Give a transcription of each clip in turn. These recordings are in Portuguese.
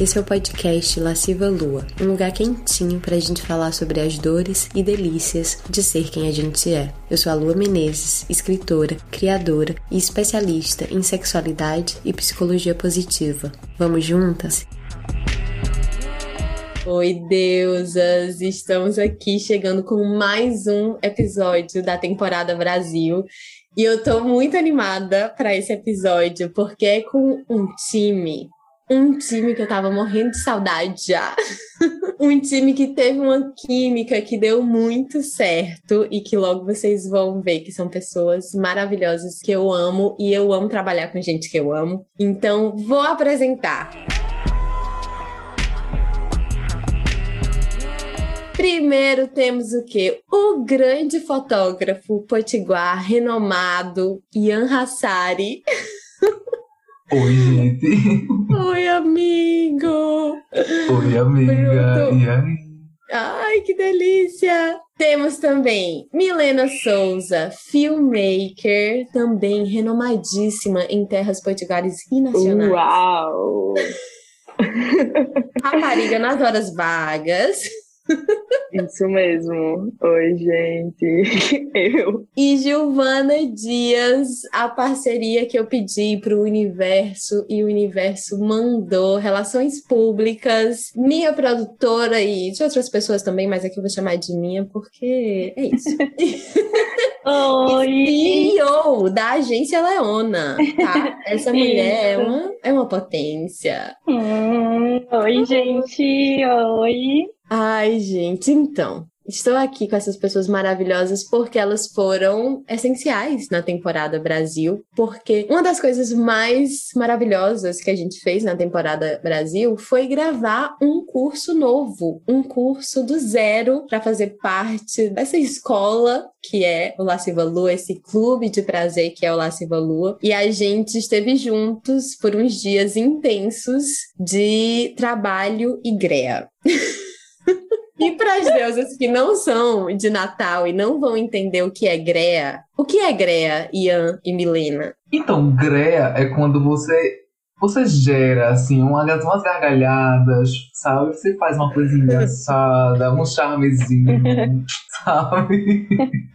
Esse é o podcast Lasciva Lua, um lugar quentinho pra gente falar sobre as dores e delícias de ser quem a gente é. Eu sou a Lua Menezes, escritora, criadora e especialista em sexualidade e psicologia positiva. Vamos juntas? Oi, deusas! Estamos aqui chegando com mais um episódio da temporada Brasil. E eu tô muito animada para esse episódio, porque é com um time um time que eu tava morrendo de saudade já. um time que teve uma química que deu muito certo e que logo vocês vão ver que são pessoas maravilhosas que eu amo e eu amo trabalhar com gente que eu amo. Então, vou apresentar. Primeiro temos o quê? O grande fotógrafo potiguar renomado Ian Hassari. Oi, gente. Oi, amigo. Oi, amiga. Bruto. E aí? Ai, que delícia! Temos também Milena Souza, filmmaker, também renomadíssima em terras potiguares e nacionais. Uau! Rapariga nas horas vagas. Isso mesmo. Oi, gente. Eu. E Giovana Dias, a parceria que eu pedi para o universo e o universo mandou. Relações Públicas, minha produtora e de outras pessoas também, mas aqui eu vou chamar de minha porque é isso. Oi! CEO da agência Leona, tá? Essa mulher é uma, é uma potência. Hum, oi, gente! Oi! Ai, gente, então. Estou aqui com essas pessoas maravilhosas porque elas foram essenciais na temporada Brasil. Porque uma das coisas mais maravilhosas que a gente fez na temporada Brasil foi gravar um curso novo, um curso do zero para fazer parte dessa escola que é o Lasciva Lua, esse clube de prazer que é o Lasciva Lua. E a gente esteve juntos por uns dias intensos de trabalho e greia. E para as deusas que não são de Natal e não vão entender o que é Grea, o que é Grea, Ian e Milena? Então, Grea é quando você você gera, assim, umas, umas gargalhadas, sabe? Você faz uma coisa engraçada, um charmezinho, sabe?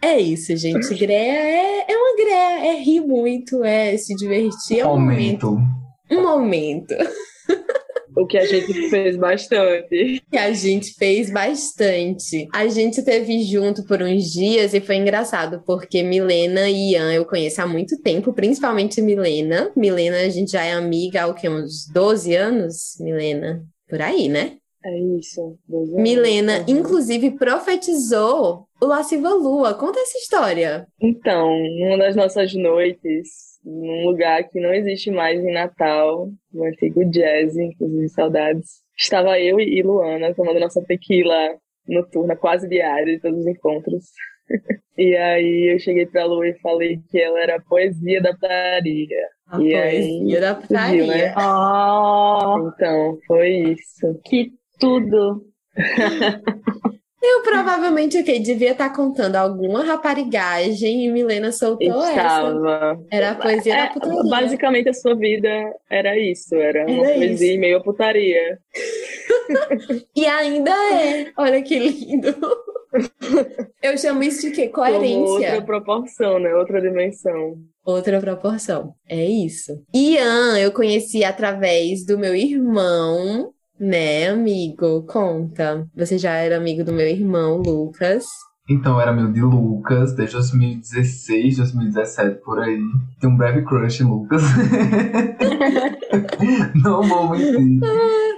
É isso, gente. Grea é, é uma Grea, é rir muito, é se divertir. É um momento. momento. Um momento. O que a gente fez bastante. Que a gente fez bastante. A gente teve junto por uns dias e foi engraçado, porque Milena e Ian eu conheço há muito tempo, principalmente Milena. Milena, a gente já é amiga há o que, uns 12 anos, Milena? Por aí, né? É isso. Milena, uhum. inclusive, profetizou o Lasciva Lua. Conta essa história. Então, uma das nossas noites, num lugar que não existe mais em Natal, no antigo jazz, inclusive saudades. Estava eu e Luana tomando nossa tequila noturna quase diária de todos os encontros. e aí eu cheguei pra Lu e falei que ela era a poesia da putaria. A e poesia aí, da putaria. né? oh, então, foi isso. Que tudo! Eu provavelmente o que devia estar tá contando alguma raparigagem e Milena soltou Estava. essa. Era a poesia é, da putaria. Basicamente a sua vida era isso, era, era uma isso. poesia meio putaria. e ainda é. Olha que lindo. Eu chamo isso de quê? Coerência. Como outra proporção, né? Outra dimensão. Outra proporção. É isso. Ian, eu conheci através do meu irmão, né, amigo? Conta. Você já era amigo do meu irmão, Lucas. Então, era amigo de Lucas desde 2016, 2017, por aí. Tem um breve crush em Lucas. Não vou mentir.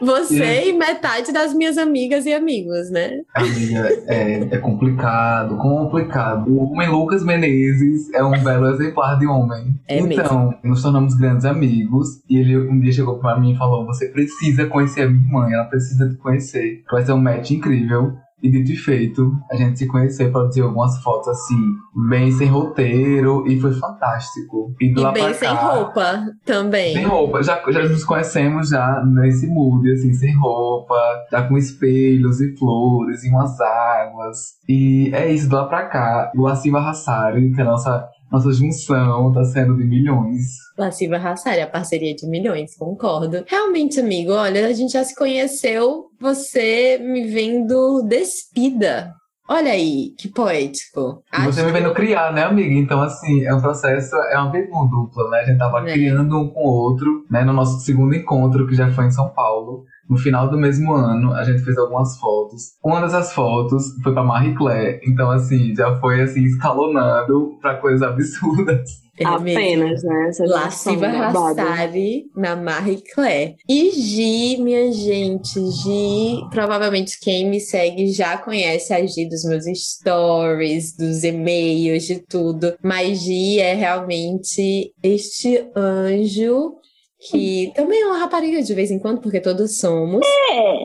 Você e, e metade das minhas amigas e amigos, né? Amiga, é, é complicado, complicado. O homem Lucas Menezes é um belo exemplar de homem. É então, mesmo. nos tornamos grandes amigos. E ele um dia chegou pra mim e falou: Você precisa conhecer a minha irmã, ela precisa te conhecer. Vai ser um match incrível. E dito e feito, a gente se conheceu, produziu algumas fotos assim, bem sem roteiro, e foi fantástico. E, e bem sem cá, roupa também. Sem roupa, já, já nos conhecemos já nesse mood, assim, sem roupa, já com espelhos e flores e umas águas. E é isso, do lá pra cá, o Assiva Hassari, que é a nossa Nossa junção tá sendo de milhões. Lasciva Rassari, a parceria de milhões, concordo. Realmente, amigo, olha, a gente já se conheceu, você me vendo despida. Olha aí, que poético. E você me vendo criar, né, amiga? Então, assim, é um processo, é uma visão dupla, né? A gente tava é. criando um com o outro, né? No nosso segundo encontro, que já foi em São Paulo. No final do mesmo ano, a gente fez algumas fotos. Uma dessas fotos foi pra Marie Claire. Então, assim, já foi, assim, escalonando pra coisas absurdas. É Apenas, né? Lasciva Rassari na Marie Claire. E Gi, minha gente, Gi, provavelmente quem me segue já conhece a Gi dos meus stories, dos e-mails, de tudo. Mas Gi é realmente este anjo que também é uma rapariga de vez em quando, porque todos somos. É.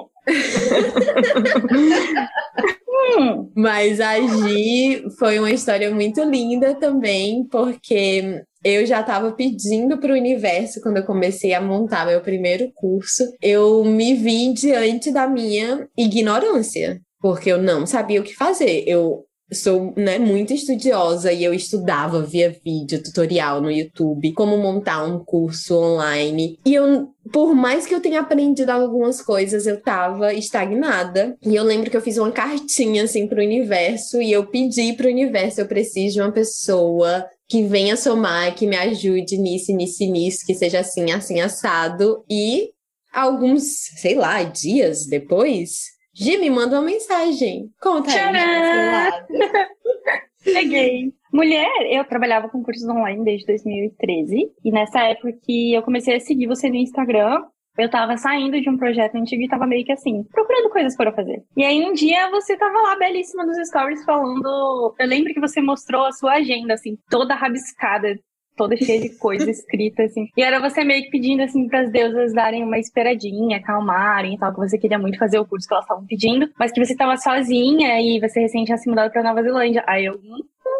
Mas a Gi foi uma história muito linda também, porque eu já estava pedindo para o universo quando eu comecei a montar meu primeiro curso. Eu me vi diante da minha ignorância, porque eu não sabia o que fazer. Eu sou né, muito estudiosa e eu estudava via vídeo, tutorial no YouTube, como montar um curso online. E eu, por mais que eu tenha aprendido algumas coisas, eu tava estagnada. E eu lembro que eu fiz uma cartinha assim pro universo e eu pedi pro universo, eu preciso de uma pessoa que venha somar, que me ajude nisso, nisso, nisso, que seja assim, assim, assado. E alguns, sei lá, dias depois, Gi, me manda uma mensagem. Conta aí. Peguei. Mulher, eu trabalhava com cursos online desde 2013. E nessa época que eu comecei a seguir você no Instagram, eu tava saindo de um projeto antigo e tava meio que assim, procurando coisas para fazer. E aí um dia você tava lá belíssima nos stories falando. Eu lembro que você mostrou a sua agenda, assim, toda rabiscada toda cheia de coisa escrita, assim. E era você meio que pedindo, assim, pras deusas darem uma esperadinha, acalmarem e tal, que você queria muito fazer o curso que elas estavam pedindo, mas que você tava sozinha e você recente tinha se mudado pra Nova Zelândia. Aí eu, hum,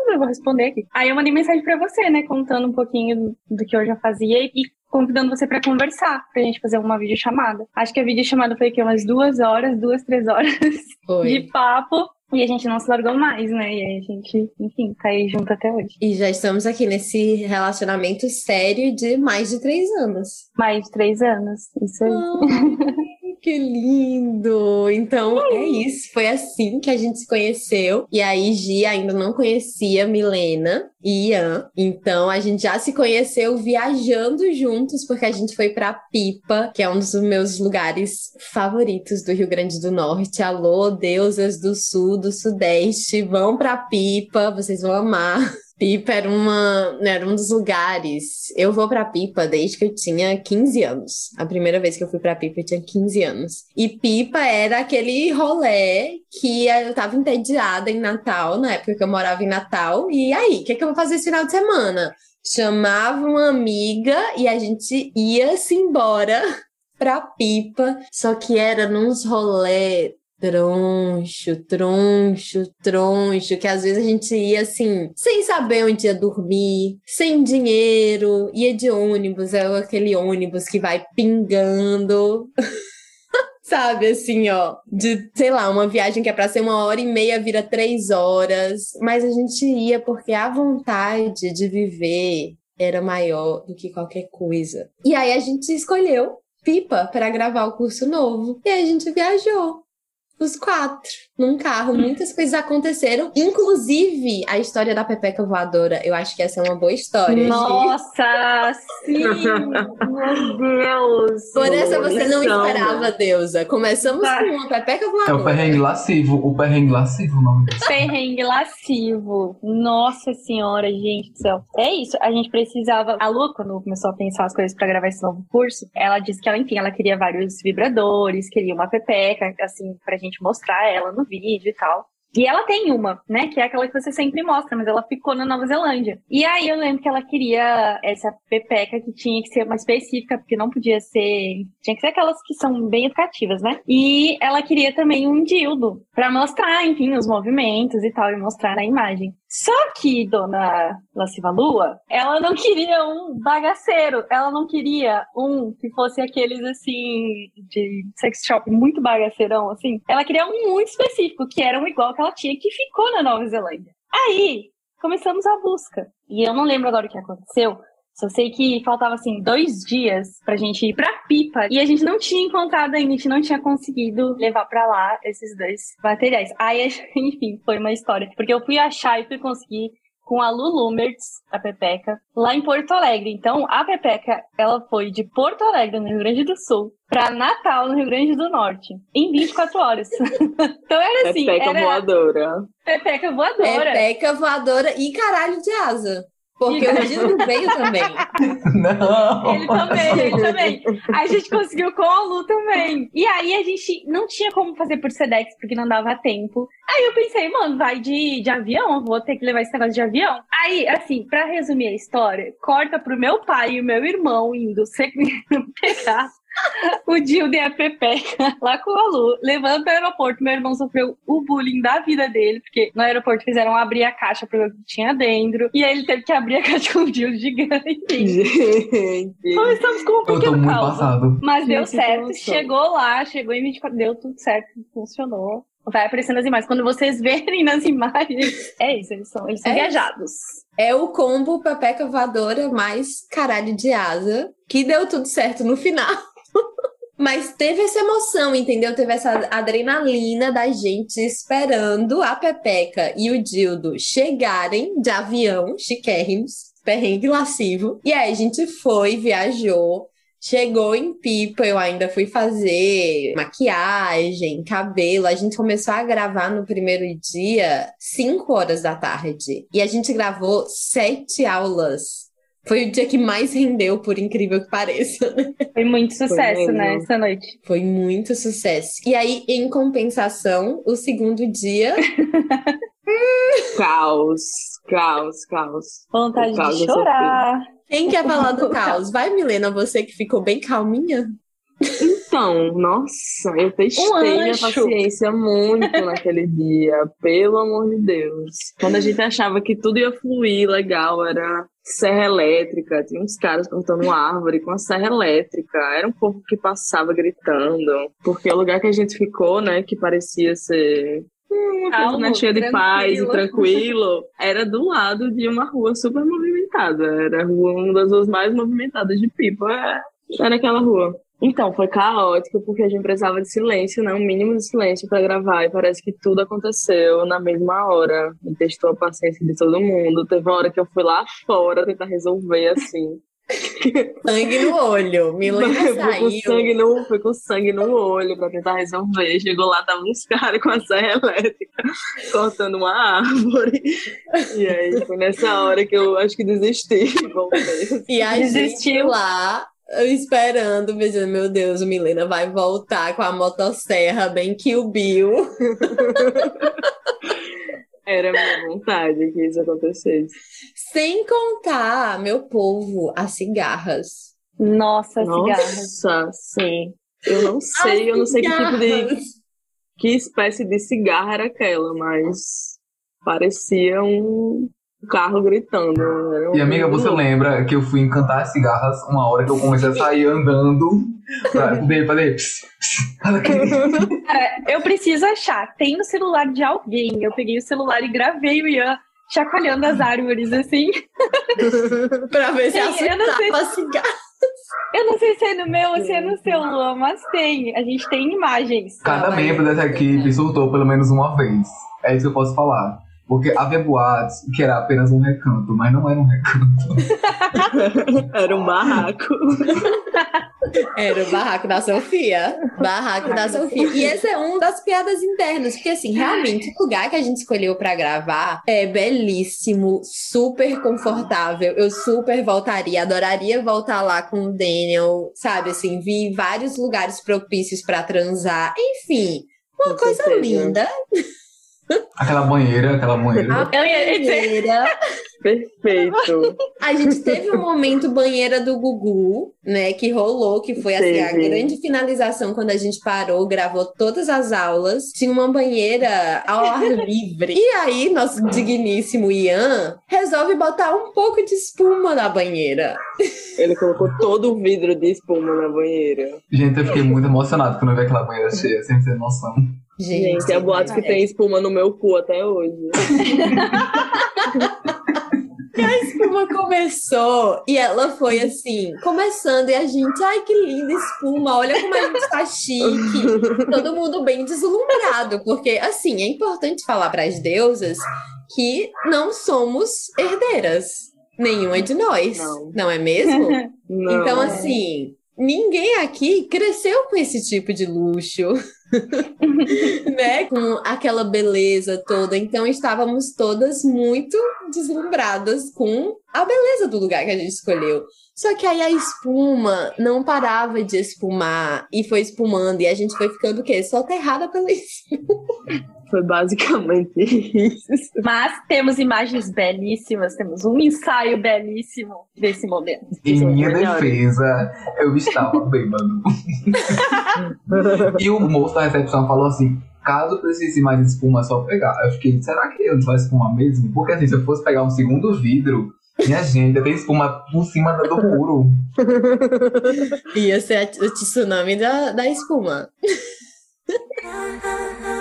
eu vou responder aqui. Aí eu mandei mensagem pra você, né, contando um pouquinho do que eu já fazia e convidando você para conversar, pra gente fazer uma videochamada. Acho que a videochamada foi aqui umas duas horas, duas, três horas foi. de papo. E a gente não se largou mais, né? E a gente, enfim, tá aí junto até hoje. E já estamos aqui nesse relacionamento sério de mais de três anos. Mais de três anos, isso aí. Que lindo! Então é isso, foi assim que a gente se conheceu. E aí, Gi ainda não conhecia Milena e Ian. Então a gente já se conheceu viajando juntos, porque a gente foi pra Pipa, que é um dos meus lugares favoritos do Rio Grande do Norte. Alô, deusas do Sul, do Sudeste, vão pra Pipa, vocês vão amar. Pipa era, uma, né, era um dos lugares. Eu vou pra Pipa desde que eu tinha 15 anos. A primeira vez que eu fui pra Pipa eu tinha 15 anos. E Pipa era aquele rolê que eu tava entediada em Natal, na época que eu morava em Natal. E aí, o que, é que eu vou fazer esse final de semana? Chamava uma amiga e a gente ia-se embora pra Pipa. Só que era nos rolê troncho, troncho, troncho, que às vezes a gente ia assim, sem saber onde ia dormir, sem dinheiro, ia de ônibus, é aquele ônibus que vai pingando. Sabe, assim, ó, de, sei lá, uma viagem que é pra ser uma hora e meia vira três horas. Mas a gente ia porque a vontade de viver era maior do que qualquer coisa. E aí a gente escolheu Pipa para gravar o curso novo. E aí a gente viajou os quatro num carro. Muitas coisas aconteceram, inclusive a história da Pepeca Voadora. Eu acho que essa é uma boa história. Nossa, sim! Meu Deus! Por essa você não esperava, deusa. Começamos tá. com uma Pepeca Voadora. É o perrengue lascivo. O perrengue lascivo o nome disso. Perrengue lascivo. Nossa senhora, gente do céu. É isso. A gente precisava. A Lu, quando começou a pensar as coisas para gravar esse novo curso, ela disse que ela, enfim, ela queria vários vibradores, queria uma Pepeca, assim, pra gente mostrar ela no vídeo e tal. E ela tem uma, né? Que é aquela que você sempre mostra, mas ela ficou na Nova Zelândia. E aí eu lembro que ela queria essa pepeca que tinha que ser uma específica, porque não podia ser. Tinha que ser aquelas que são bem educativas, né? E ela queria também um dildo, para mostrar, enfim, os movimentos e tal, e mostrar na imagem. Só que Dona Lasciva Lua, ela não queria um bagaceiro, ela não queria um que fosse aqueles assim de sex shop muito bagaceirão assim. Ela queria um muito específico, que era um igual que ela tinha que ficou na Nova Zelândia. Aí, começamos a busca. E eu não lembro agora o que aconteceu, só sei que faltava assim dois dias pra gente ir pra Pipa e a gente não tinha encontrado ainda, a gente não tinha conseguido levar pra lá esses dois materiais. Aí, enfim, foi uma história. Porque eu fui achar e fui conseguir com a Lulu Mertz, a Pepeca, lá em Porto Alegre. Então, a Pepeca, ela foi de Porto Alegre, no Rio Grande do Sul, para Natal, no Rio Grande do Norte, em 24 horas. então era assim. Pepeca era... voadora. Pepeca voadora. Pepeca voadora e caralho de asa. Porque o Gil veio também. Não. Ele também, ele também. A gente conseguiu com a Lu também. E aí a gente não tinha como fazer por Sedex, porque não dava tempo. Aí eu pensei, mano, vai de, de avião, vou ter que levar esse negócio de avião. Aí, assim, pra resumir a história, corta pro meu pai e o meu irmão indo pegar o Dildo e a Pepeca lá com a Lu, levando para o aeroporto. Meu irmão sofreu o bullying da vida dele, porque no aeroporto fizeram abrir a caixa para ver o que tinha dentro. E aí ele teve que abrir a caixa com o Dildo gigante. Gente. Começamos com um Eu tô pequeno muito caos. passado. Mas deu Gente, que certo, chegou lá, chegou em 24, deu tudo certo, funcionou. Vai aparecendo as imagens. Quando vocês verem nas imagens, é isso, eles são, eles são É isso. viajados. É o combo Pepeca voadora mais caralho de asa, que deu tudo certo no final. Mas teve essa emoção, entendeu? Teve essa adrenalina da gente esperando a Pepeca e o Dildo chegarem de avião, chiquérrimos, perrengue lascivo. E aí a gente foi, viajou, chegou em Pipa, eu ainda fui fazer maquiagem, cabelo. A gente começou a gravar no primeiro dia, 5 horas da tarde. E a gente gravou sete aulas. Foi o dia que mais rendeu, por incrível que pareça. Foi muito sucesso, mesmo. né, essa noite. Foi muito sucesso. E aí, em compensação, o segundo dia. Caos, caos, caos. Vontade caos de eu sofri. chorar. Quem quer falar do caos? Vai, Milena, você que ficou bem calminha. Então, nossa, eu testei Um minha paciência muito naquele dia, pelo amor de Deus. Quando a gente achava que tudo ia fluir legal, era serra elétrica, tinha uns caras cortando uma árvore com a serra elétrica, era um povo que passava gritando, porque o lugar que a gente ficou, né, que parecia ser hum, uma coisa Calmo, né, cheia de paz e tranquilo. era do lado de uma rua super movimentada, era uma das ruas mais movimentadas de Pipa, é, era aquela rua. Então, foi caótico porque a gente precisava de silêncio, né? Um mínimo de silêncio para gravar e parece que tudo aconteceu na mesma hora. E testou a paciência de todo mundo. Teve uma hora que eu fui lá fora tentar resolver assim. Sangue no olho. Milena Fui com saiu. sangue no, fui com sangue no olho pra tentar resolver. Chegou lá, tava uns caras com a serra elétrica cortando uma árvore. E aí foi nessa hora que eu acho que desisti. Voltei. E a gente Desistiu. lá esperando, pensando, meu Deus, o Milena vai voltar com a motosserra bem Kill Bill. Era minha vontade que isso acontecesse. Sem contar, meu povo, as cigarras. Nossa, cigarras. Nossa, sim. Eu não sei, eu não sei que tipo de. Que espécie de cigarra era aquela, mas parecia um carro gritando. Um- E amiga, você lembra que eu fui encantar as cigarras uma hora que eu comecei a sair andando pra poder fazer. Cara, eu preciso achar. Tem no celular de alguém. Eu peguei o celular e gravei o Ian chacoalhando as árvores, assim. pra ver se Sim, eu não sei- assustava a cigarra. Eu não sei se é no meu ou se é no seu, Luan, mas tem. A gente tem imagens. Cada membro dessa equipe surtou pelo menos uma vez. É isso que eu posso falar. Porque havia boatos que era apenas um recanto, mas não era um recanto. Era um barraco. Era o barraco da Sofia. Barraco da Sofia. E esse é um das piadas internas, porque assim, realmente, o lugar que a gente escolheu pra gravar é belíssimo, super confortável. Eu super voltaria, adoraria voltar lá com o Daniel, sabe? Assim, vi vários lugares propícios pra transar. Enfim, uma Com coisa certeza. linda. Aquela banheira, aquela banheira. A ia dizer- banheira. Perfeito. A gente teve um momento banheira do Gugu, né, que rolou, que foi assim, a grande finalização quando a gente parou, gravou todas as aulas. Tinha uma banheira ao ar livre. E aí, nosso digníssimo Ian resolve botar um pouco de espuma na banheira. Ele colocou todo o vidro de espuma na banheira. Gente, eu fiquei muito emocionado quando eu vi aquela banheira cheia, sem ter noção. Gente, Gente é boato que tem espuma no meu cu até hoje. E a espuma começou e ela foi assim, começando, e a gente, ai que linda espuma, olha como a gente tá chique. Todo mundo bem deslumbrado, porque assim, é importante falar para as deusas que não somos herdeiras. Nenhuma de nós, não, não é mesmo? não. Então, assim, ninguém aqui cresceu com esse tipo de luxo. né? Com aquela beleza toda. Então estávamos todas muito deslumbradas com a beleza do lugar que a gente escolheu. Só que aí a espuma não parava de espumar e foi espumando e a gente foi ficando o quê? Soterrada pela espuma. Foi basicamente isso. Mas temos imagens belíssimas, temos um ensaio belíssimo desse momento. Em minha defesa, eu estava bêbado. e o moço da recepção falou assim: caso precise mais espuma, é só pegar. Eu fiquei, será que eu não vai espuma mesmo? Porque assim, se eu fosse pegar um segundo vidro, minha gente, tem espuma por cima do puro. Ia ser o tsunami da, da espuma.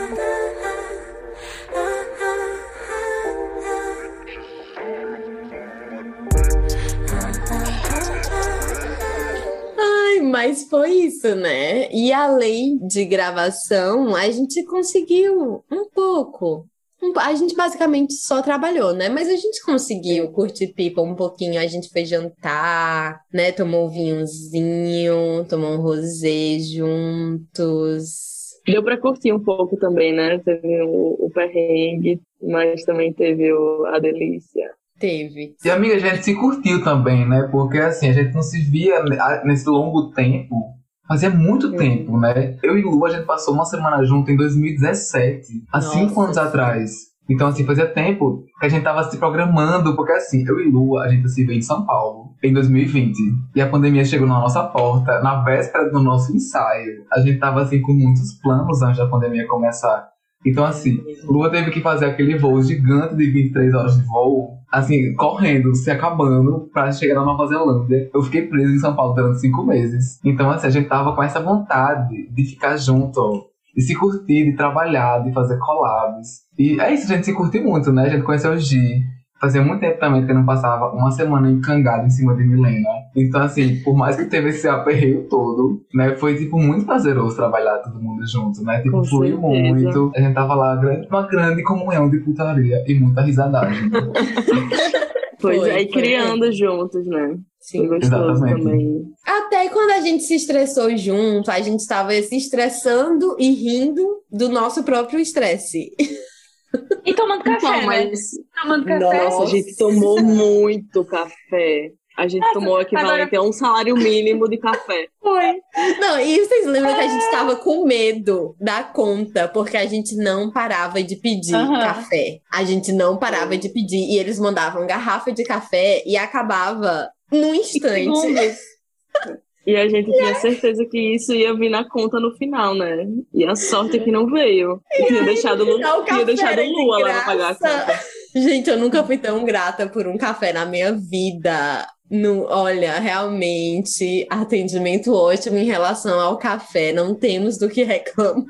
mas foi isso, né? E além de gravação, a gente conseguiu um pouco. A gente basicamente só trabalhou, né? Mas a gente conseguiu curtir pipa um pouquinho. A gente foi jantar, né? Tomou um vinhozinho, tomou um rosé juntos. Deu para curtir um pouco também, né? Teve o, o perrengue, mas também teve o, a delícia. Teve. E amiga, a gente se curtiu também, né? Porque assim, a gente não se via nesse longo tempo. Fazia muito uhum. tempo, né? Eu e Lu, a gente passou uma semana junto em 2017, há Nossa. cinco anos atrás. Então, assim, fazia tempo que a gente tava se programando, porque assim, eu e Lu, a gente se vê em São Paulo em 2020. E a pandemia chegou na nossa porta, na véspera do nosso ensaio. A gente tava assim com muitos planos antes da pandemia começar. Então, assim, Lua teve que fazer aquele voo gigante de 23 horas de voo, assim, correndo, se acabando, pra chegar na Nova Zelândia. Eu fiquei preso em São Paulo durante cinco meses. Então, assim, a gente tava com essa vontade de ficar junto, de se curtir, de trabalhar, de fazer collabs. E é isso, a gente se curte muito, né? A gente conheceu o Gi, Fazia muito tempo também que eu não passava uma semana encangado em cima de Milena. Então, assim, por mais que teve esse aperreio todo, né, foi, tipo, muito prazeroso trabalhar todo mundo junto, né? Tipo, foi muito. A gente tava lá, uma grande comunhão de putaria e muita risadagem. pois foi, é, e criando juntos, né? Sim, Exatamente. também. Até quando a gente se estressou junto, a gente estava se estressando e rindo do nosso próprio estresse. E tomando café, então, né? mas... Tomando café. Nossa, a gente tomou muito café. A gente tomou o equivalente agora... a um salário mínimo de café. Foi. Não, e vocês lembram que a gente estava com medo da conta, porque a gente não parava de pedir uhum. café. A gente não parava de pedir. E eles mandavam garrafa de café e acabava num instante. E a gente tinha certeza que isso ia vir na conta no final, né? E a sorte é que não veio. E tinha deixado, Lu, tinha deixado Lua lá pra pagar a conta. Gente, eu nunca fui tão grata por um café na minha vida. No, olha, realmente, atendimento ótimo em relação ao café, não temos do que reclamar.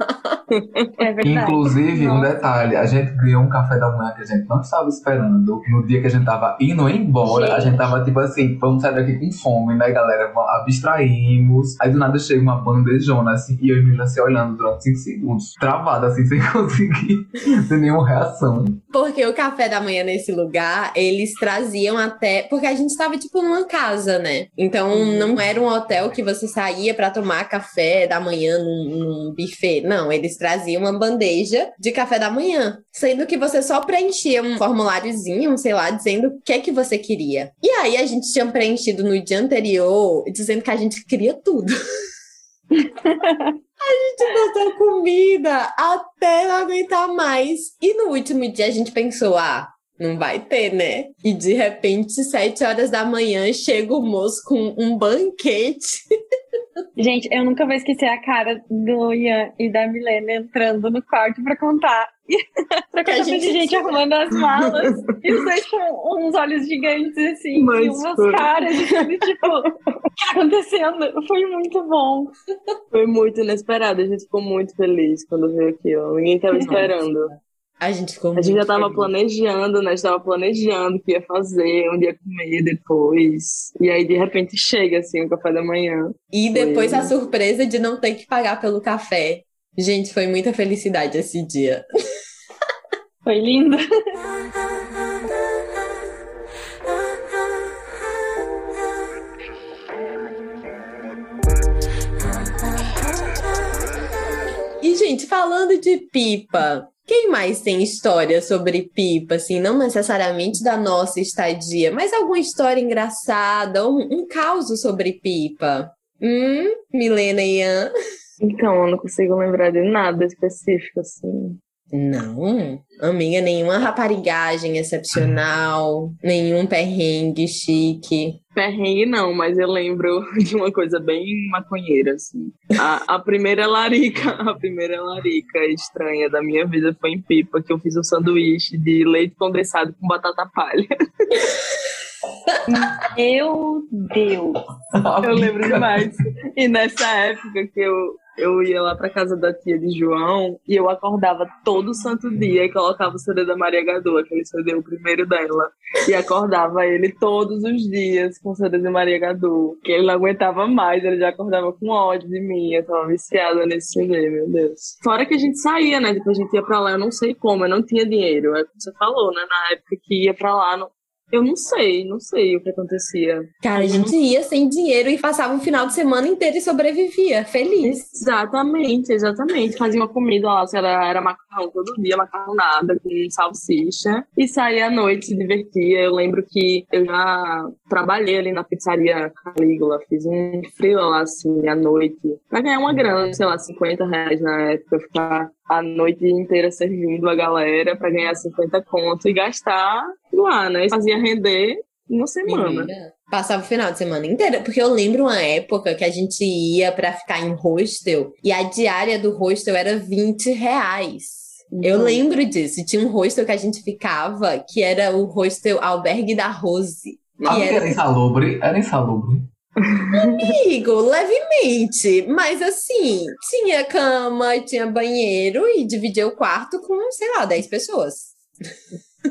É verdade. Inclusive, Nossa. um detalhe, a gente ganhou um café da manhã que a gente não estava esperando. No dia que a gente tava indo embora, gente. a gente tava tipo assim, vamos sair daqui com fome, né, galera? Abstraímos. Aí do nada chega uma bandejona assim, e eu e Mila se olhando durante 5 segundos, travada assim, sem conseguir ter nenhuma reação. Porque o café da manhã nesse lugar, eles traziam até. Porque a gente estava tipo numa casa, né? Então uhum. não era um hotel que você saía para tomar café da manhã num, num, buffet. Não, eles traziam uma bandeja de café da manhã, sendo que você só preenchia um formuláriozinho, sei lá, dizendo o que é que você queria. E aí a gente tinha preenchido no dia anterior dizendo que a gente queria tudo. A gente botou comida até não aguentar mais. E no último dia a gente pensou: ah, não vai ter, né? E de repente, sete horas da manhã, chega o moço com um banquete. Gente, eu nunca vou esquecer a cara do Ian e da Milena entrando no quarto pra contar. pra contar a gente... gente arrumando as malas. e os dois com uns olhos gigantes, assim, Mas e umas foi. caras, tipo, o que tá acontecendo? Foi muito bom. Foi muito inesperado. A gente ficou muito feliz quando veio aqui, ó. Ninguém tava esperando. A gente ficou A gente já tava planejando, né? A gente tava planejando o que ia fazer, onde ia comer depois. E aí, de repente, chega, assim, o café da manhã. E depois foi... a surpresa de não ter que pagar pelo café. Gente, foi muita felicidade esse dia. Foi lindo. E, gente, falando de pipa, quem mais tem história sobre pipa, assim, não necessariamente da nossa estadia, mas alguma história engraçada, um, um caos sobre pipa? Hum, Milena e Ian? Então, eu não consigo lembrar de nada específico, assim. Não, amiga, nenhuma raparigagem excepcional, nenhum perrengue chique. Perrengue não, mas eu lembro de uma coisa bem maconheira, assim. A, a primeira larica, a primeira larica estranha da minha vida foi em Pipa, que eu fiz um sanduíche de leite condensado com batata palha. Meu Deus! Eu lembro demais. E nessa época que eu, eu ia lá pra casa da tia de João e eu acordava todo santo dia e colocava o CD da Maria Gadu, aquele CD, o primeiro dela. E acordava ele todos os dias com o CD de Maria Gadu. Que ele não aguentava mais, ele já acordava com ódio de mim. Eu tava viciada nesse CD, meu Deus. Fora que a gente saía, né? Depois a gente ia pra lá, eu não sei como, eu não tinha dinheiro. É como você falou, né? Na época que ia pra lá, não, eu não sei, não sei o que acontecia. Cara, a gente ia sem dinheiro e passava um final de semana inteiro e sobrevivia, feliz. Exatamente, exatamente. Fazia uma comida lá, era, era macarrão todo dia, macarronada com salsicha. E saía à noite, se divertia. Eu lembro que eu já trabalhei ali na pizzaria Calígula, fiz um frio lá, assim, à noite. Pra ganhar uma grana, sei lá, 50 reais na época, ficar a noite inteira servindo a galera para ganhar 50 contos e gastar lá, né? Fazia render uma semana. Menina, passava o final de semana inteira. Porque eu lembro uma época que a gente ia para ficar em hostel e a diária do hostel era 20 reais. Eu lembro disso. Tinha um hostel que a gente ficava, que era o hostel Albergue da Rose. Ah, era... era insalubre? Era insalubre. Amigo, levemente. Mas assim, tinha cama, tinha banheiro e dividia o quarto com, sei lá, 10 pessoas.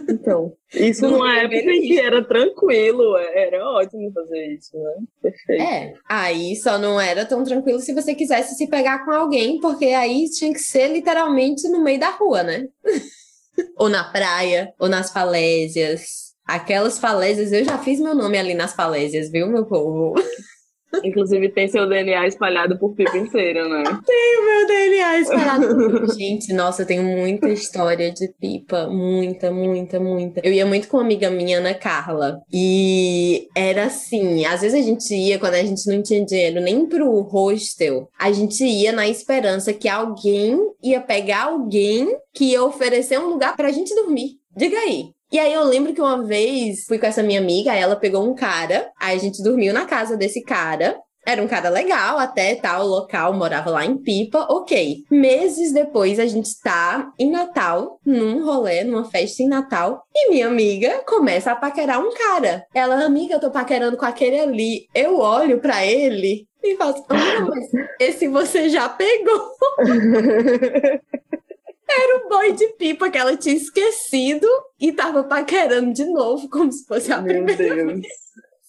Então, isso numa época em que era tranquilo, era ótimo fazer isso, né? Perfeito. É, aí só não era tão tranquilo se você quisesse se pegar com alguém, porque aí tinha que ser literalmente no meio da rua, né? ou na praia, ou nas falésias. Aquelas falésias, eu já fiz meu nome ali nas falésias, viu, meu povo? Inclusive tem seu DNA espalhado por Pipa inteira, né? Tem o meu DNA espalhado por Gente, nossa, eu tenho muita história de Pipa. Muita, muita, muita. Eu ia muito com uma amiga minha, Ana Carla. E era assim, às vezes a gente ia, quando a gente não tinha dinheiro nem pro hostel, a gente ia na esperança que alguém ia pegar alguém que ia oferecer um lugar pra gente dormir. Diga aí, e aí eu lembro que uma vez fui com essa minha amiga, ela pegou um cara, aí a gente dormiu na casa desse cara. Era um cara legal, até tal local, morava lá em Pipa, ok. Meses depois, a gente tá em Natal, num rolê, numa festa em Natal, e minha amiga começa a paquerar um cara. Ela, amiga, eu tô paquerando com aquele ali. Eu olho para ele e falo, ah, mas esse você já pegou. Era o boy de pipa que ela tinha esquecido e tava paquerando de novo, como se fosse a Meu primeira Deus. vez.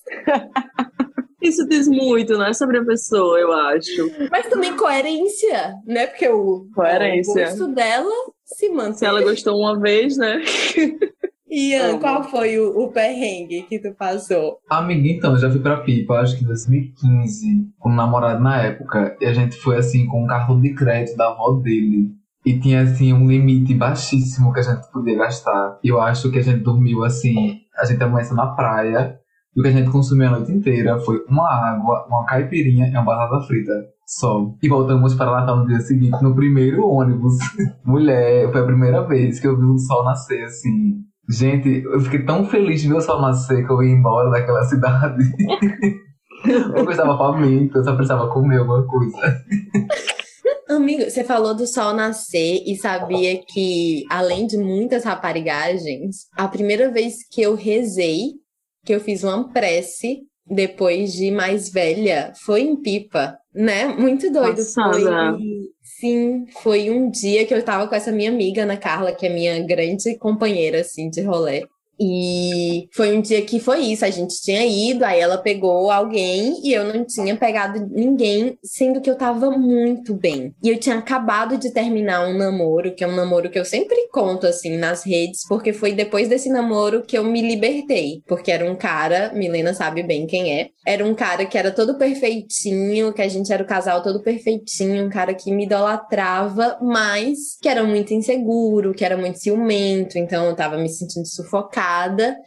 Isso diz muito, né, sobre a pessoa, eu acho. Mas também coerência, né? Porque o, coerência. o gosto dela se mantém. Se ela gostou uma vez, né? Ian, qual foi o, o perrengue que tu passou? Amiga, então, eu já fui pra Pipa, acho que em 2015, com um namorado na época, e a gente foi assim com um cartão de crédito da avó dele. E tinha, assim, um limite baixíssimo que a gente podia gastar. Eu acho que a gente dormiu, assim, a gente amanheceu na praia. E o que a gente consumiu a noite inteira foi uma água, uma caipirinha e uma batata frita. Só. E voltamos para Natal no dia seguinte, no primeiro ônibus. Mulher, foi a primeira vez que eu vi o sol nascer, assim. Gente, eu fiquei tão feliz de ver o sol nascer que eu ia embora daquela cidade. Eu precisava faminto, eu só precisava comer alguma coisa. Amigo, você falou do sol nascer e sabia que, além de muitas raparigagens, a primeira vez que eu rezei, que eu fiz uma prece depois de mais velha, foi em Pipa, né? Muito doido. Passada. Foi, sim, foi um dia que eu tava com essa minha amiga, Ana Carla, que é minha grande companheira, assim, de rolê. E foi um dia que foi isso, a gente tinha ido, aí ela pegou alguém e eu não tinha pegado ninguém, sendo que eu tava muito bem. E eu tinha acabado de terminar um namoro, que é um namoro que eu sempre conto assim nas redes, porque foi depois desse namoro que eu me libertei, porque era um cara, Milena sabe bem quem é, era um cara que era todo perfeitinho, que a gente era o casal todo perfeitinho, um cara que me idolatrava, mas que era muito inseguro, que era muito ciumento, então eu tava me sentindo sufocada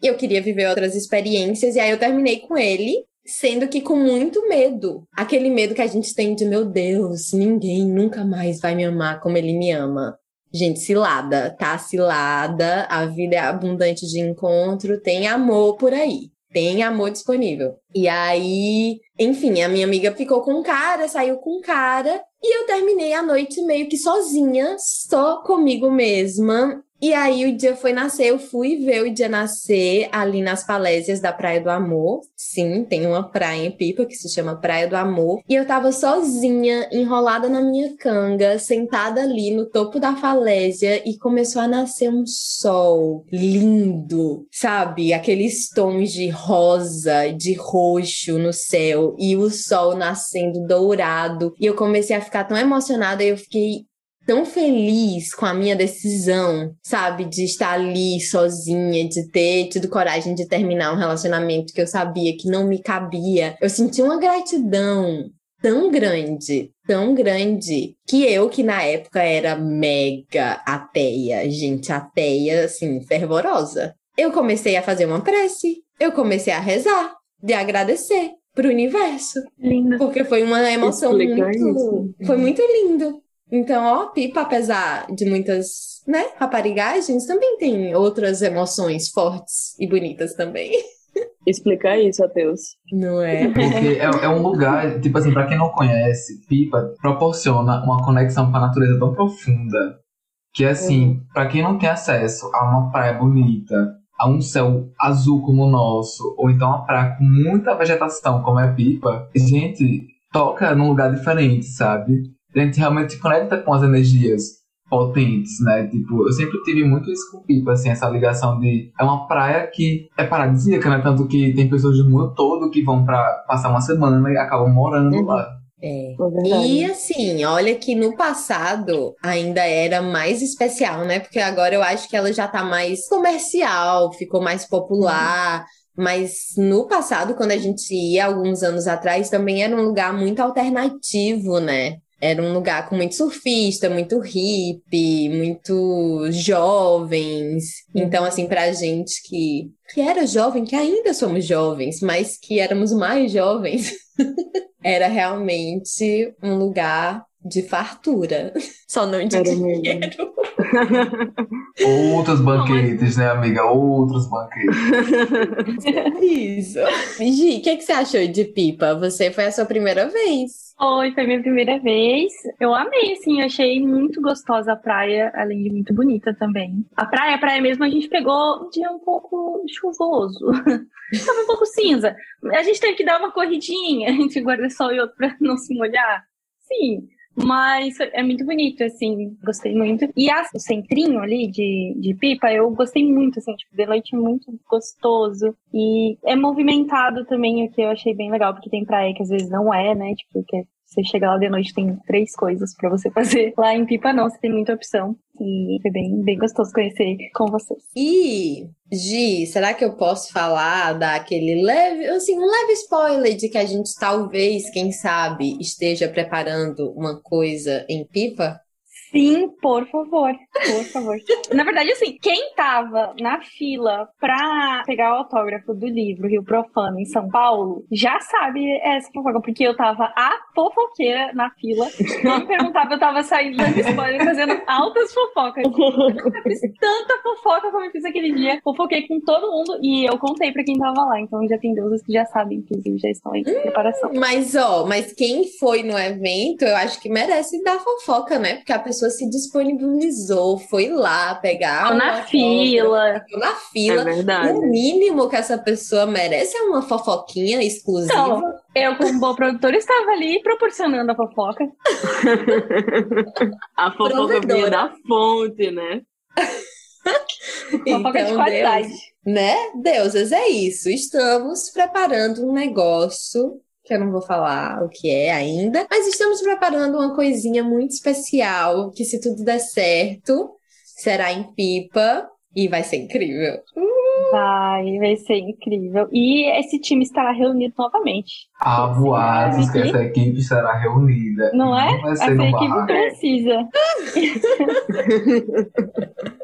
e eu queria viver outras experiências. E aí eu terminei com ele, sendo que com muito medo. Aquele medo que a gente tem de, meu Deus, ninguém nunca mais vai me amar como ele me ama. Gente, cilada, tá cilada, a vida é abundante de encontro, tem amor por aí. Tem amor disponível. E aí, enfim, a minha amiga ficou com cara, saiu com cara, e eu terminei a noite meio que sozinha, só comigo mesma, e aí o dia foi nascer, eu fui ver o dia nascer ali nas falésias da Praia do Amor. Sim, tem uma praia em Pipa que se chama Praia do Amor. E eu tava sozinha, enrolada na minha canga, sentada ali no topo da falésia e começou a nascer um sol lindo, sabe? Aqueles tons de rosa, de roxo no céu e o sol nascendo dourado. E eu comecei a ficar tão emocionada, eu fiquei tão feliz com a minha decisão, sabe, de estar ali sozinha, de ter tido coragem de terminar um relacionamento que eu sabia que não me cabia. Eu senti uma gratidão tão grande, tão grande, que eu, que na época era mega ateia, gente, ateia, assim, fervorosa, eu comecei a fazer uma prece, eu comecei a rezar, de agradecer pro universo. Linda. Porque foi uma emoção muito. isso. Foi muito lindo. Então, ó, Pipa, apesar de muitas, né, raparigagens, também tem outras emoções fortes e bonitas também. Explica isso, Ateus. Não é? Porque é, é um lugar, tipo assim, pra quem não conhece, Pipa proporciona uma conexão com a natureza tão profunda que, assim, pra quem não tem acesso a uma praia bonita, a um céu azul como o nosso, ou então uma praia com muita vegetação como é Pipa, a gente toca num lugar diferente, sabe? A gente realmente se conecta com as energias potentes, né? Tipo, eu sempre tive muito isso com Pipa, assim, essa ligação de... É uma praia que é paradisíaca, né? Tanto que tem pessoas do mundo todo que vão pra passar uma semana e acabam morando Uhum. lá. É. É. E assim, olha que no passado ainda era mais especial, né? Porque agora eu acho que ela já tá mais comercial, ficou mais popular. Mas no passado, quando a gente ia alguns anos atrás, também era um lugar muito alternativo, né? Era um lugar com muito surfista, muito hippie, muito jovens. Então, assim, pra gente que, que era jovem, que ainda somos jovens, mas que éramos mais jovens, era realmente um lugar de fartura. Só não de Era mesmo. dinheiro. Outros banquetes, né, amiga? Outros banquetes. Isso. Gi, o que, que você achou de Pipa? Você foi a sua primeira vez. Foi, foi minha primeira vez. Eu amei, assim, achei muito gostosa a praia, além de muito bonita também. A praia, a praia mesmo, a gente pegou um dia um pouco chuvoso. Tava um pouco cinza. A gente teve que dar uma corridinha entre guarda-sol e outro pra não se molhar. Sim, mas é muito bonito, assim, gostei muito. E a- o centrinho ali de, de Pipa, eu gostei muito, assim, tipo, de noite muito gostoso. E é movimentado também, o que eu achei bem legal, porque tem praia que às vezes não é, né? Tipo, que você chega lá de noite tem três coisas pra você fazer. Lá em Pipa não, você tem muita opção. E foi bem, bem gostoso conhecer com vocês. E, Gi, será que eu posso falar daquele leve, assim, um leve spoiler de que a gente talvez, quem sabe, esteja preparando uma coisa em Pipa? Sim, por favor, por favor. Na verdade, assim, quem tava na fila pra pegar o autógrafo do livro Rio Profano em São Paulo já sabe essa fofoca, porque eu tava a fofoqueira na fila. Não me perguntava, eu tava saindo dando spoiler, fazendo altas fofocas. Eu fiz tanta fofoca como eu fiz aquele dia. Fofoquei com todo mundo e eu contei pra quem tava lá. Então já tem deuses que já sabem, inclusive, já estão em preparação. Mas, ó, mas quem foi no evento, eu acho que merece dar fofoca, né? Porque a pessoa se disponibilizou, foi lá pegar. Na fila. Na fila. É verdade. O mínimo que essa pessoa merece é uma fofoquinha exclusiva. Então, eu, como boa produtora, estava ali proporcionando a fofoca. A fofoca vinha da fonte, né? Fofoca de qualidade. Deus, né? Deusas, é isso. Estamos preparando um negócio que eu não vou falar o que é ainda, mas estamos preparando uma coisinha muito especial que, se tudo der certo, será em pipa e vai ser incrível. Vai, vai ser incrível. E esse time estará reunido novamente. Há boatos que essa equipe será reunida. Não é? Vai Essa ser equipe precisa.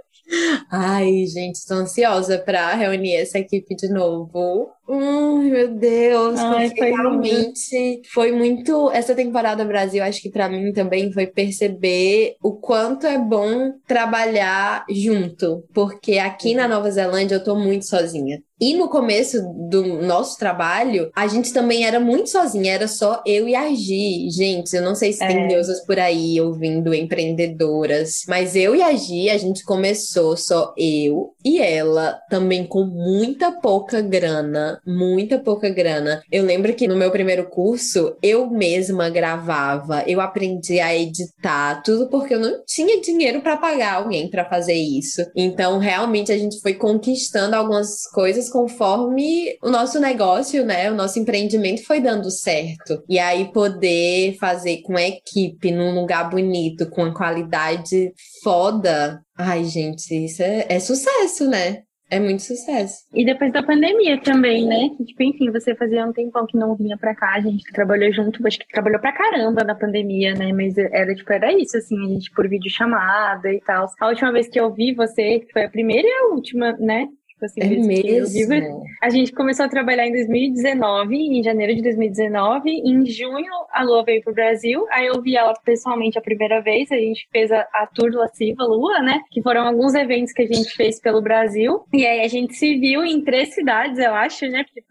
Ai, gente, estou ansiosa para reunir essa equipe de novo. Ai, meu Deus, Ai, foi lindo. realmente foi muito. Essa temporada Brasil, acho que para mim também foi perceber o quanto é bom trabalhar junto, porque aqui na Nova Zelândia eu tô muito sozinha. E no começo do nosso trabalho, a gente também era muito sozinha, era só eu e a Gi. Gente, eu não sei se tem É. deusas por aí ouvindo empreendedoras, mas eu e a Gi, a gente começou só eu e ela, também com muita pouca grana, muita pouca grana. Eu lembro que no meu primeiro curso, eu mesma gravava, eu aprendi a editar, tudo porque eu não tinha dinheiro para pagar alguém para fazer isso. Então, realmente a gente foi conquistando algumas coisas conforme o nosso negócio, né, o nosso empreendimento foi dando certo. E aí poder fazer com a equipe num lugar bonito, com a qualidade foda. Ai, gente, isso é, é sucesso, né? É muito sucesso. E depois da pandemia também, né? Tipo, enfim, você fazia um tempão que não vinha pra cá, a gente trabalhou junto, acho que trabalhou pra caramba na pandemia, né? Mas era, tipo, era isso, assim, a gente por videochamada e tal. A última vez que eu vi você, que foi a primeira e a última, né? Tipo assim, É que eu vi, mesmo. A gente começou a trabalhar em 2019, em janeiro de 2019. Em junho, a Lua veio pro Brasil. Aí eu vi ela pessoalmente a primeira vez. A gente fez a, a Tour Lasciva Lua, né? Que foram alguns eventos que a gente fez pelo Brasil. E aí a gente se viu em três cidades, eu acho, né? Porque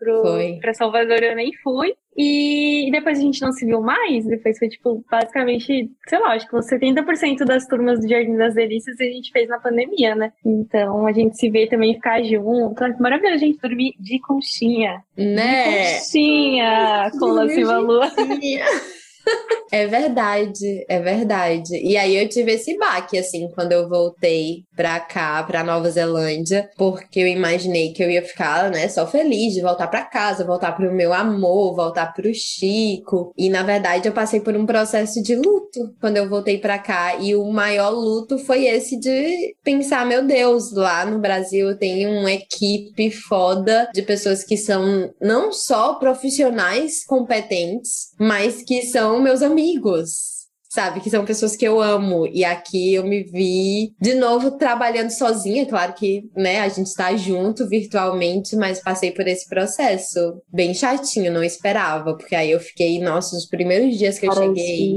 pra Salvador eu nem fui. E depois a gente não se viu mais. Depois foi, tipo, basicamente, sei lá, acho que uns 70% das turmas do Jardim das Delícias a gente fez na pandemia, né? Então a gente se vê também ficar junto. Maravilhoso a gente dormir de conchinha. Né? Conchinha com Lasciva Lua. É verdade, é verdade. E aí eu tive esse baque, assim, quando eu voltei pra cá, pra Nova Zelândia, porque eu imaginei que eu ia ficar, né, só feliz de voltar pra casa, voltar pro meu amor, voltar pro Chico. E na verdade eu passei por um processo de luto quando eu voltei pra cá. E o maior luto foi esse de pensar, meu Deus, lá no Brasil tenho uma equipe foda de pessoas que são não só profissionais competentes, mas que são meus amigos. Sabe, que são pessoas que eu amo. E aqui eu me vi de novo trabalhando sozinha. Claro que, né, a gente tá junto virtualmente, mas passei por esse processo bem chatinho, não esperava. Porque aí eu fiquei, nossa, os primeiros dias que eu cheguei.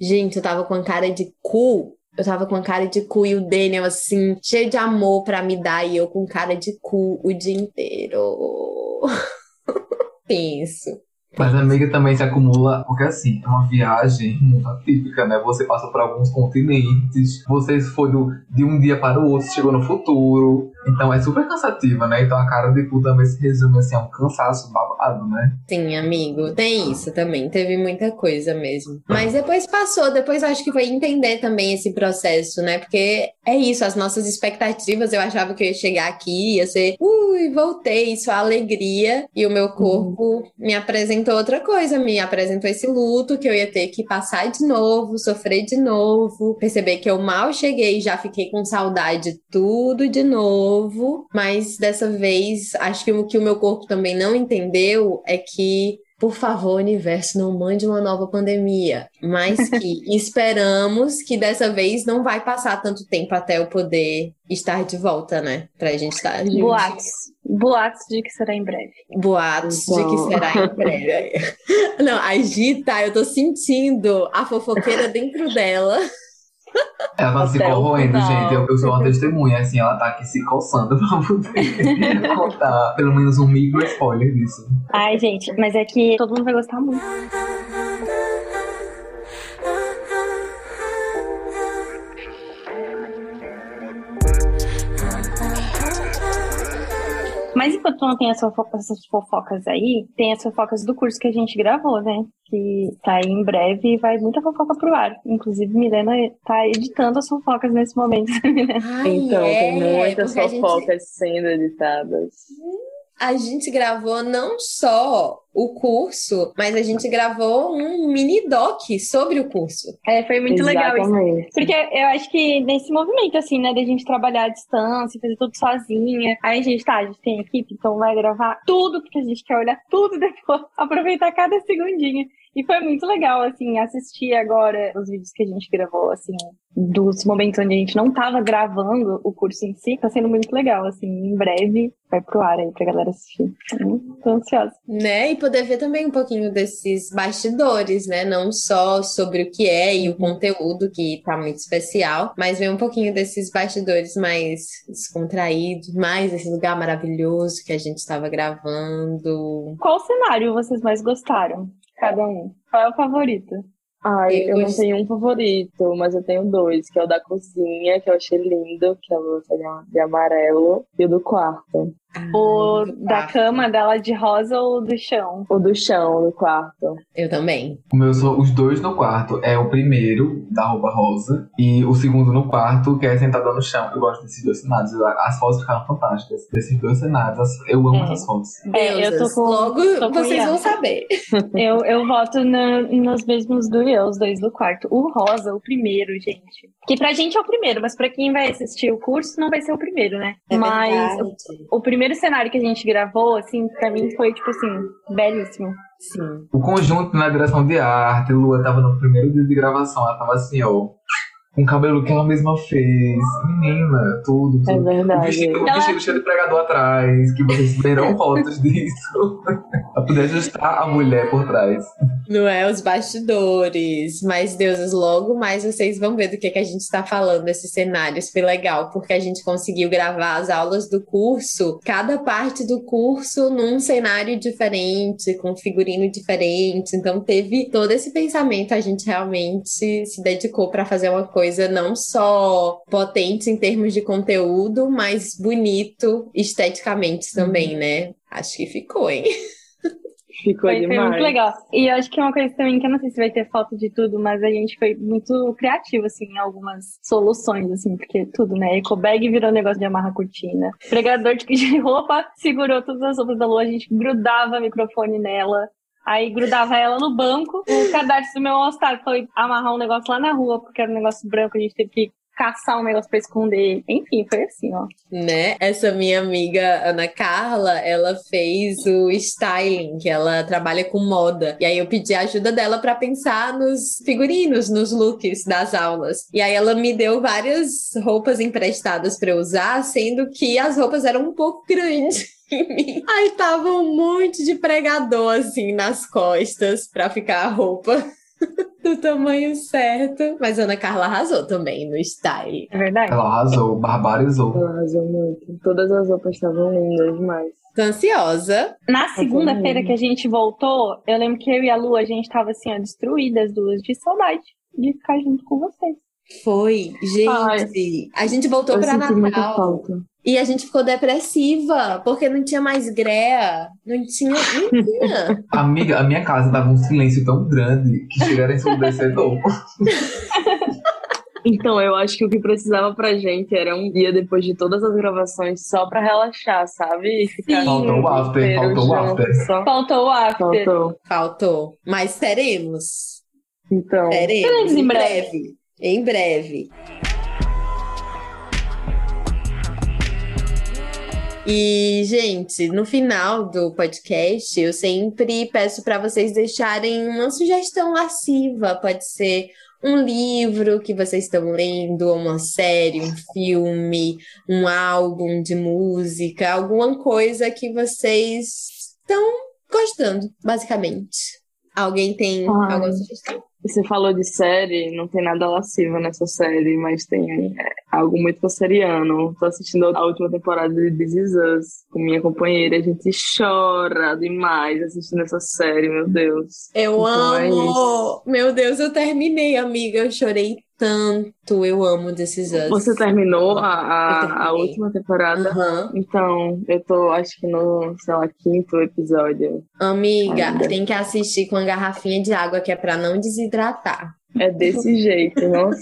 Gente, eu tava com a cara de cu. Eu tava com a cara de cu e o Daniel, assim, cheio de amor pra me dar, e eu com cara de cu o dia inteiro. Penso. Mas amiga também se acumula, porque assim, é uma viagem muito atípica, né? Você passa por alguns continentes, você foi do, de um dia para o outro, chegou no futuro. Então é super cansativa, né? Então a cara de cu também se resume assim, a um cansaço babado, né? Sim, amigo, tem isso também. Teve muita coisa mesmo. Mas depois passou, depois acho que foi entender também esse processo, né? Porque é isso, as nossas expectativas, eu achava que eu ia chegar aqui, ia ser, ui, voltei, só alegria. E o meu corpo me apresentou outra coisa, me apresentou esse luto que eu ia ter que passar de novo, sofrer de novo, perceber que eu mal cheguei, já fiquei com saudade tudo de novo. Mas dessa vez, acho que o que o meu corpo também não entendeu é que por favor, universo, não mande uma nova pandemia. Mas que esperamos que dessa vez não vai passar tanto tempo até eu poder estar de volta, né? Pra gente estar junto. Boatos. Boatos de que será em breve. Boatos de que será em breve. Não, a Gita, eu tô sentindo a fofoqueira dentro dela. Ela tá se corroendo, gente. Eu, eu sou uma testemunha, assim, ela tá aqui se coçando pra poder contar pelo menos um micro spoiler disso. Ai, gente, mas é que todo mundo vai gostar muito. Mas enquanto não tem essas fofocas aí, tem as fofocas do curso que a gente gravou, né? Que tá aí em breve e vai muita fofoca pro ar. Inclusive, Milena tá editando as fofocas nesse momento. Ai, Então, é, tem muitas a gente- fofocas sendo editadas. A gente gravou não só o curso, mas a gente gravou um mini doc sobre o curso. É, foi muito legal isso. Exatamente. Porque eu acho que nesse movimento, assim, né, da gente trabalhar à distância, fazer tudo sozinha. Aí a gente, tá, a gente tem equipe, então vai gravar tudo, porque a gente quer olhar tudo depois, aproveitar cada segundinho. E foi muito legal, assim, assistir agora os vídeos que a gente gravou, assim, dos momentos onde a gente não tava gravando o curso em si. Tá sendo muito legal, assim, em breve vai pro ar aí pra galera assistir. Tô ansiosa. Né? E poder ver também um pouquinho desses bastidores, né? Não só sobre o que é e o conteúdo, que tá muito especial, mas ver um pouquinho desses bastidores mais descontraídos, mais esse lugar maravilhoso que a gente estava gravando. Qual cenário vocês mais gostaram? Cada um. Qual é o favorito? Ai, Eu eu, não tenho um favorito, mas eu tenho dois, que é o da cozinha, que eu achei lindo, que é o de amarelo, e o do quarto. O da quarto. cama dela de rosa ou do chão? O do chão, do quarto. Eu também. O meu são os dois no quarto. É o primeiro, da roupa rosa, e o segundo no quarto, que é sentado no chão. Eu gosto desses dois cenários. As fotos ficaram fantásticas. Desses dois cenários. Eu amo É. essas fotos. É, eu tô com- Logo tô com vocês vão saber. Eu, eu voto na- nos mesmos do eu, os dois do quarto. O rosa, o primeiro, gente. Que pra gente é o primeiro, mas pra quem vai assistir o curso não vai ser o primeiro, né? É mas o, o primeiro cenário que a gente gravou, assim, pra mim foi, tipo assim, belíssimo. Sim. O conjunto na direção de arte, Lua tava no primeiro dia de gravação, ela tava assim, ó. Com o cabelo que ela mesma fez. Menina, tudo. É tudo. O verdade. vestido, o Ela- vestido cheio de pregador atrás, que vocês verão fotos disso. pra poder ajustar a mulher por trás. Não é os bastidores, mas deuses, logo mais vocês vão ver do que, que a gente está falando nesses cenários. Foi legal, porque a gente conseguiu gravar as aulas do curso, cada parte do curso num cenário diferente, com figurino diferente. Então teve todo esse pensamento. A gente realmente se dedicou para fazer uma coisa não só potente em termos de conteúdo, mas bonito esteticamente também, né? Acho que ficou, hein? Ficou Foi, foi demais. muito legal. E eu acho que é uma coisa também que eu não sei se vai ter foto de tudo, mas a gente foi muito criativo, assim, em algumas soluções, assim, porque tudo, né? Ecobag virou negócio de amarrar cortina. Pregador de de roupa segurou todas as roupas da lua, a gente grudava microfone nela. Aí grudava ela no banco. O cadastro do meu All-Star foi amarrar um negócio lá na rua, porque era um negócio branco, a gente teve que caçar um negócio pra esconder. Enfim, foi assim, ó. né? Essa minha amiga Ana Carla, ela fez o styling, que ela trabalha com moda. E aí eu pedi a ajuda dela para pensar nos figurinos, nos looks das aulas. E aí ela me deu várias roupas emprestadas para usar, sendo que as roupas eram um pouco grandes. Em mim. Aí tava um monte de pregador assim nas costas para ficar a roupa do tamanho certo. Mas Ana Carla arrasou também no style. É verdade? Ela arrasou, barbarizou. Ela arrasou muito. Todas as roupas estavam lindas demais. Tô ansiosa. Na segunda-feira que a gente voltou, eu lembro que eu e a Lu, a gente tava assim, ó, destruídas duas, de saudade de ficar junto com vocês. Foi, gente. A gente voltou muita Natal e a gente ficou depressiva porque não tinha mais greia, não tinha, não tinha. Amiga, a minha casa tava um silêncio tão grande que chegaram ensurdecedor. Então, eu acho que o que precisava pra gente era um dia depois de todas as gravações só pra relaxar, sabe? E ficar Sim. Faltou o after, faltou o after. Só. Faltou o after. Faltou. Faltou, mas teremos, Então, teremos Teremos em em breve. breve, em breve. E, gente, no final do podcast, eu sempre peço para vocês deixarem uma sugestão lasciva. Pode ser um livro que vocês estão lendo, uma série, um filme, um álbum de música, alguma coisa que vocês estão gostando, basicamente. Alguém tem Ai. alguma sugestão? Você falou de série, não tem nada lascivo nessa série, mas tem é, algo muito canceriano. Tô assistindo a última temporada de This Is Us com minha companheira. A gente chora demais assistindo essa série, meu Deus. Eu Então é amo! Meu Deus, eu terminei, amiga. Eu chorei tanto. Eu amo Is Us. Você terminou a, a, a última temporada? Aham. Então, eu tô, acho que no, sei lá, quinto episódio. Amiga, Ainda. tem que assistir com a garrafinha de água que é pra não desidratar. É desse jeito, nossa.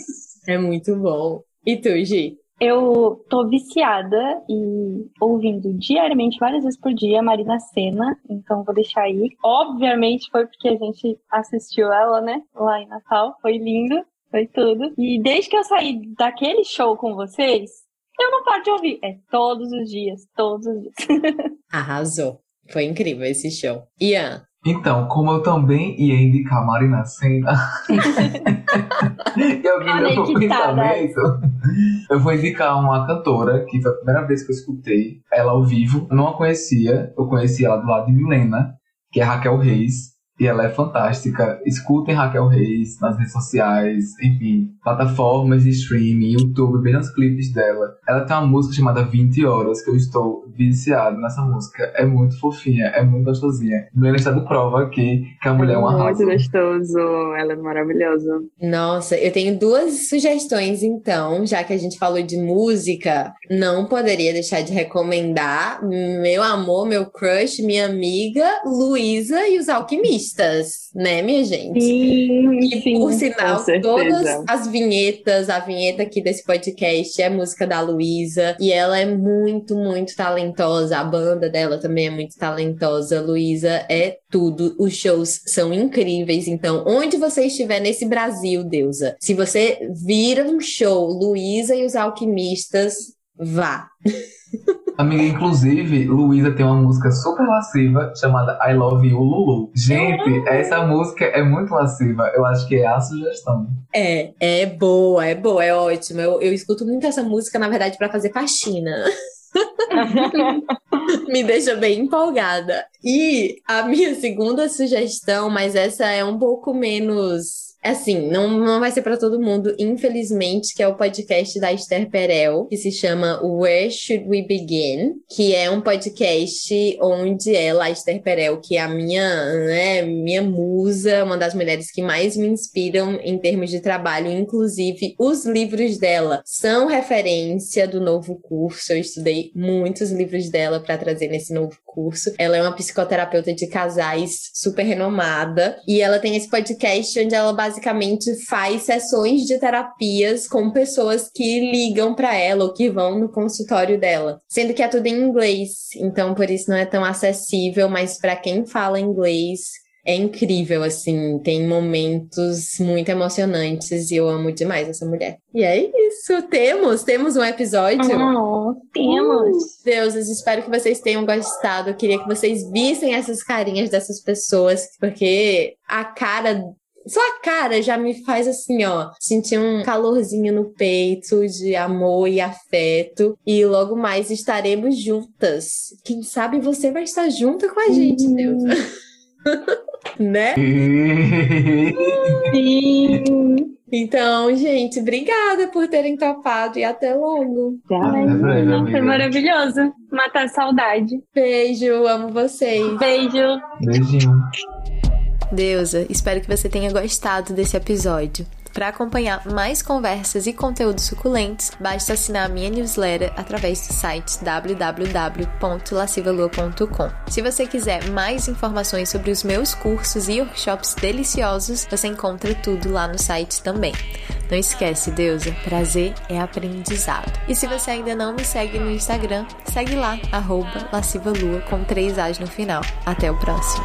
É muito bom. E tu, Gi? Eu tô viciada e ouvindo diariamente, várias vezes por dia, a Marina Senna, então vou deixar aí. Obviamente foi porque a gente assistiu ela, né, lá em Natal, foi lindo, foi tudo. E desde que eu saí daquele show com vocês, eu não paro de ouvir. É todos os dias, todos os dias. Arrasou. Foi incrível esse show. Ian, Então, como eu também ia indicar Marina Senna, e alguém que um pensamento, eu vou indicar uma cantora, que foi a primeira vez que eu escutei ela ao vivo. Eu não a conhecia, eu conheci ela do lado de Milena, que é Raquel Reis. E ela é fantástica. Escutem Raquel Reis nas redes sociais, enfim, plataformas de streaming, YouTube, vejam os clipes dela. Ela tem uma música chamada 20 Horas, que eu estou viciado nessa música. É muito fofinha, é muito gostosinha. Milena está de prova aqui que a mulher é uma muito arraso. gostoso, ela é maravilhosa. nossa, eu tenho duas sugestões então, já que a gente falou de música, não poderia deixar de recomendar meu amor, meu crush, minha amiga Luísa e os Alquimistas, né, minha gente? Sim, E por sinal, todas as vinhetas, a vinheta aqui desse podcast é música da Luísa. E ela é muito, muito talentosa. A banda dela também é muito talentosa. Luísa é tudo. Os shows são incríveis. Então, onde você estiver nesse Brasil, deusa, se você vira um show, Luísa e os Alquimistas, vá. Amiga, inclusive, Luísa tem uma música super lasciva chamada I Love You Lulu. Gente, essa música é muito lasciva. Eu acho que é a sugestão. É, é boa, é boa, é ótima. Eu, eu escuto muito essa música, na verdade, pra fazer faxina. Me deixa bem empolgada. E a minha segunda sugestão, mas essa é um pouco menos. Assim, não, não vai ser pra todo mundo, infelizmente, que é o podcast da Esther Perel, que se chama Where Should We Begin? Que é um podcast onde ela, a Esther Perel, que é a minha, né, minha musa, uma das mulheres que mais me inspiram em termos de trabalho, inclusive os livros dela são referência do novo curso. Eu estudei muitos livros dela para trazer nesse novo curso. Ela é uma psicoterapeuta de casais super renomada e ela tem esse podcast onde ela basicamente faz sessões de terapias com pessoas que ligam para ela ou que vão no consultório dela, sendo que é tudo em inglês, então por isso não é tão acessível, mas para quem fala inglês é incrível, assim, tem momentos muito emocionantes e eu amo demais essa mulher. E é isso, temos, temos um episódio. Oh, temos. Deuses, espero que vocês tenham gostado. Eu queria que vocês vissem essas carinhas dessas pessoas, porque a cara. Só a cara já me faz assim, ó, sentir um calorzinho no peito de amor e afeto. E logo mais estaremos juntas. Quem sabe você vai estar junta com a gente, Deus. né? Sim. Então, gente, obrigada por terem topado e até logo. Tá. Até breve, Foi amiga. maravilhoso. Matar a saudade. Beijo, amo vocês. Beijo. Beijinho. Deusa, espero que você tenha gostado desse episódio. Para acompanhar mais conversas e conteúdos suculentos, basta assinar a minha newsletter através do site www.lascivalua.com. Se você quiser mais informações sobre os meus cursos e workshops deliciosos, você encontra tudo lá no site também. Não esquece, Deusa, prazer é aprendizado. E se você ainda não me segue no Instagram, segue lá, arroba lascivalua com três As no final. Até o próximo.